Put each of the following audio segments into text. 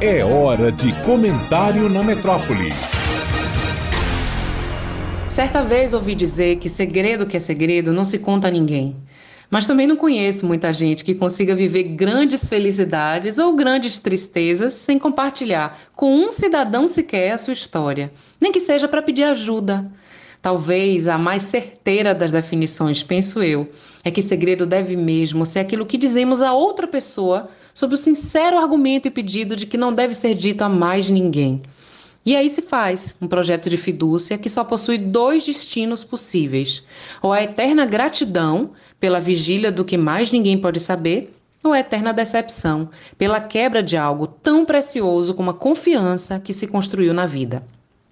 É hora de comentário na metrópole. Certa vez ouvi dizer que segredo que é segredo não se conta a ninguém. Mas também não conheço muita gente que consiga viver grandes felicidades ou grandes tristezas sem compartilhar com um cidadão sequer a sua história, nem que seja para pedir ajuda. Talvez a mais certeira das definições, penso eu, é que segredo deve mesmo ser aquilo que dizemos a outra pessoa sob o sincero argumento e pedido de que não deve ser dito a mais ninguém. E aí se faz um projeto de fidúcia que só possui dois destinos possíveis: ou a eterna gratidão pela vigília do que mais ninguém pode saber, ou a eterna decepção pela quebra de algo tão precioso como a confiança que se construiu na vida.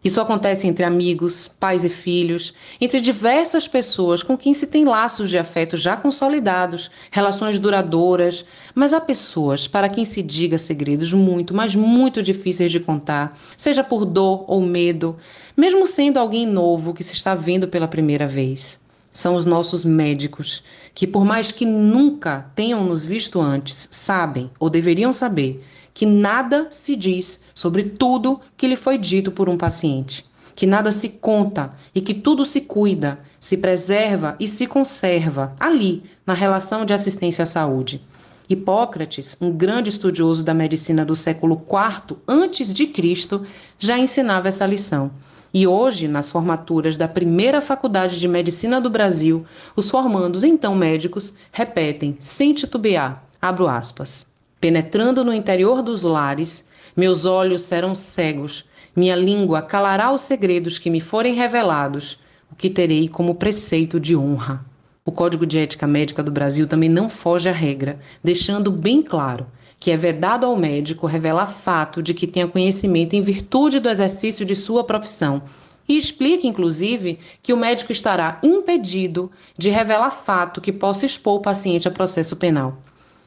Isso acontece entre amigos, pais e filhos, entre diversas pessoas com quem se tem laços de afeto já consolidados, relações duradouras, mas há pessoas para quem se diga segredos muito, mas muito difíceis de contar, seja por dor ou medo, mesmo sendo alguém novo que se está vendo pela primeira vez. São os nossos médicos, que por mais que nunca tenham nos visto antes, sabem ou deveriam saber que nada se diz sobre tudo que lhe foi dito por um paciente, que nada se conta e que tudo se cuida, se preserva e se conserva ali, na relação de assistência à saúde. Hipócrates, um grande estudioso da medicina do século IV antes de Cristo, já ensinava essa lição. E hoje, nas formaturas da primeira faculdade de medicina do Brasil, os formandos, então médicos, repetem, sem titubear, abro aspas. Penetrando no interior dos lares, meus olhos serão cegos, minha língua calará os segredos que me forem revelados, o que terei como preceito de honra. O Código de Ética Médica do Brasil também não foge à regra, deixando bem claro que é vedado ao médico revelar fato de que tenha conhecimento em virtude do exercício de sua profissão. E explica, inclusive, que o médico estará impedido de revelar fato que possa expor o paciente a processo penal.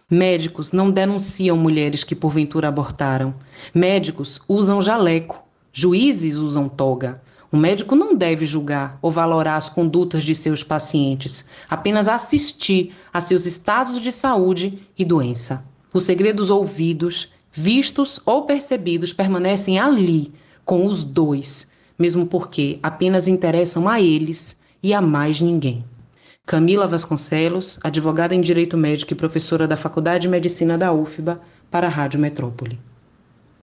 Médicos não denunciam mulheres que porventura abortaram. Médicos usam jaleco. Juízes usam toga. O médico não deve julgar ou valorar as condutas de seus pacientes, apenas assistir a seus estados de saúde e doença. Os segredos ouvidos, vistos ou percebidos permanecem ali, com os dois, mesmo porque apenas interessam a eles e a mais ninguém. Camila Vasconcelos, advogada em Direito Médico e professora da Faculdade de Medicina da UFBA, para a Rádio Metrópole.